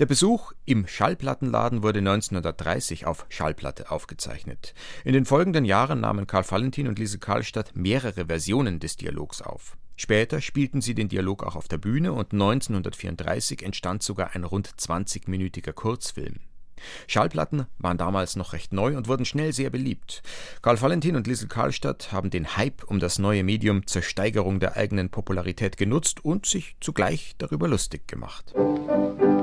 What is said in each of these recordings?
Der Besuch im Schallplattenladen wurde 1930 auf Schallplatte aufgezeichnet. In den folgenden Jahren nahmen Karl Valentin und Lise Karlstadt mehrere Versionen des Dialogs auf. Später spielten sie den Dialog auch auf der Bühne und 1934 entstand sogar ein rund 20-minütiger Kurzfilm. Schallplatten waren damals noch recht neu und wurden schnell sehr beliebt. Karl Valentin und Liesel Karlstadt haben den Hype um das neue Medium zur Steigerung der eigenen Popularität genutzt und sich zugleich darüber lustig gemacht. Guten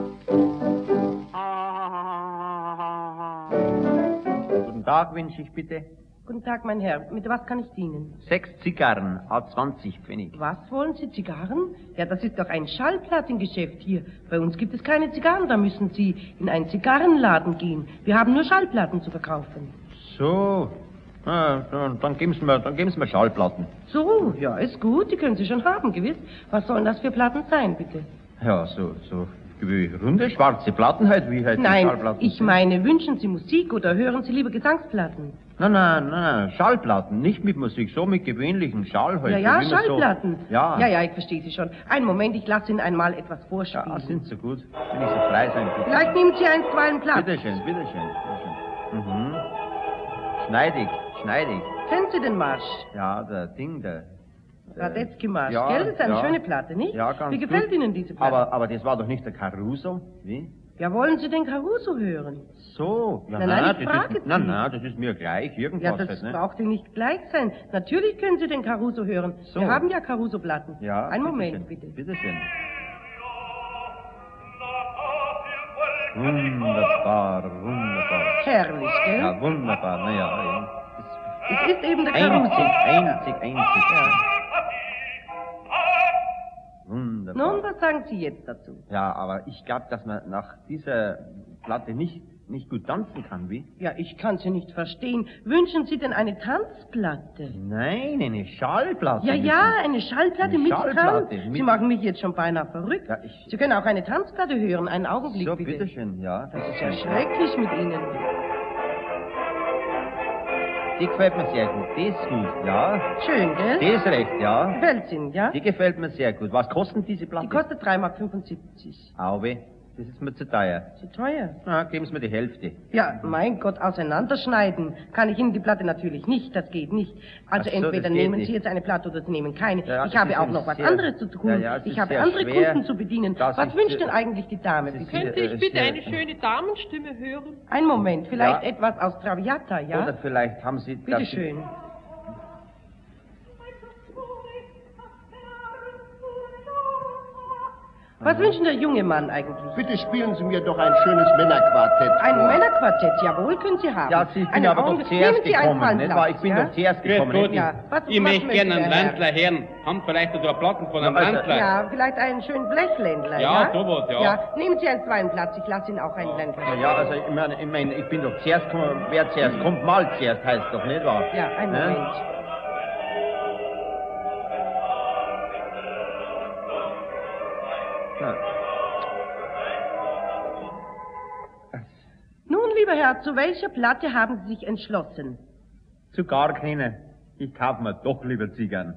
Tag wünsche ich bitte. Guten Tag, mein Herr. Mit was kann ich dienen? Sechs Zigarren, a 20 Pfennig. Was wollen Sie, Zigarren? Ja, das ist doch ein Schallplattengeschäft hier. Bei uns gibt es keine Zigarren, da müssen Sie in einen Zigarrenladen gehen. Wir haben nur Schallplatten zu verkaufen. So, dann, dann geben Sie mir, dann geben Sie mir Schallplatten. So, ja, ist gut, die können Sie schon haben, gewiss. Was sollen das für Platten sein, bitte? Ja, so, so wie runde schwarze Platten halt, wie halt Nein, Schallplatten. ich meine, wünschen Sie Musik oder hören Sie lieber Gesangsplatten? Nein, nein, nein, nein, Schallplatten, nicht mit Musik, so mit gewöhnlichen Schall halt. Ja, ja, Schallplatten. So, ja. Ja, ja, ich verstehe Sie schon. Einen Moment, ich lasse Ihnen einmal etwas vorspielen. Ja, sind so gut. Wenn ich so frei sein bitte. Vielleicht nehmen Sie einstweilen Platz. Bitteschön, bitteschön, bitteschön. Mhm. Schneidig, schneidig. Kennen Sie den Marsch? Ja, der Ding, der... der- Radetzky-Marsch, ja, gell? Das ist eine ja. schöne Platte, nicht? Ja, ganz Wie gefällt gut. Ihnen diese Platte? Aber, aber das war doch nicht der Caruso, wie? Ja, wollen Sie den Caruso hören? So, ja, Nein, nein, ich das frage ist, nein, Sie. nein, das ist mir gleich, irgendwas Ja, das halt, ne? braucht Ihnen nicht gleich sein. Natürlich können Sie den Caruso hören. So. Wir haben ja Caruso-Platten. Ja, Einen bitteschön, Moment, bitte. Bitteschön. Wunderbar, wunderbar. Herrlich, gell? Ja, wunderbar, naja. Es ist eben der Einzig, Caruso. einzig, einzig. Ja. Wunderbar. Nun, was sagen Sie jetzt dazu? Ja, aber ich glaube, dass man nach dieser Platte nicht, nicht gut tanzen kann, wie? Ja, ich kann Sie nicht verstehen. Wünschen Sie denn eine Tanzplatte? Nein, eine Schallplatte. Ja, ja, eine Schallplatte Eine mit Schallplatte Tanz. mit- Sie machen mich jetzt schon beinahe verrückt. Ja, ich- Sie können auch eine Tanzplatte hören. Einen Augenblick, So, bitte. bitteschön, ja. Das ist ja schrecklich mit Ihnen. Die gefällt mir sehr gut. Die ist gut, ja. Schön, Die gell? ist recht, ja. Ihnen, ja? Die gefällt mir sehr gut. Was kosten diese Platten? Die kostet 3,75 Mark. Auwe, das ist mir zu teuer. Zu teuer. Na, geben Sie mir die Hälfte. Ja, mein Gott, auseinanderschneiden kann ich Ihnen die Platte natürlich nicht. Das geht nicht. Also so, entweder nehmen nicht. Sie jetzt eine Platte oder Sie nehmen keine. Ja, ich habe auch noch was anderes zu tun. Ja, ja, ich habe andere schwer. Kunden zu bedienen. Das was wünscht denn eigentlich die Dame? Könnte ich bitte eine schöne Damenstimme hören? Ein Moment, vielleicht etwas aus Traviata, ja? Oder vielleicht haben Sie... Bitte schön. Was wünscht denn der junge Mann eigentlich? Bitte spielen Sie mir doch ein schönes Männerquartett. Ein vor. Männerquartett, jawohl, können Sie haben. Ja, Sie sind aber doch Augenblick. zuerst gekommen, nicht wahr? Ich bin ja? doch zuerst gekommen. Nicht? Ja, was, Ich was möchte gerne einen? Ländler hören. Haben vielleicht so eine Platten von einem Ja, also- Ländler? Ja, vielleicht einen schönen Blechländler, ja? Ja, sowas, ja. Ja, nehmen Sie einen zweiten Platz, ich lasse Ihnen auch einen Ländler. Na ja, also ich meine, ich, meine, ich bin doch zuerst gekommen. Wer zuerst kommt, mal zuerst, heißt doch, nicht wahr? Ja, einen Ne? Moment. Nun, lieber Herr, zu welcher Platte haben Sie sich entschlossen? zu gar keine. Ich kauf mir doch lieber Zigarren.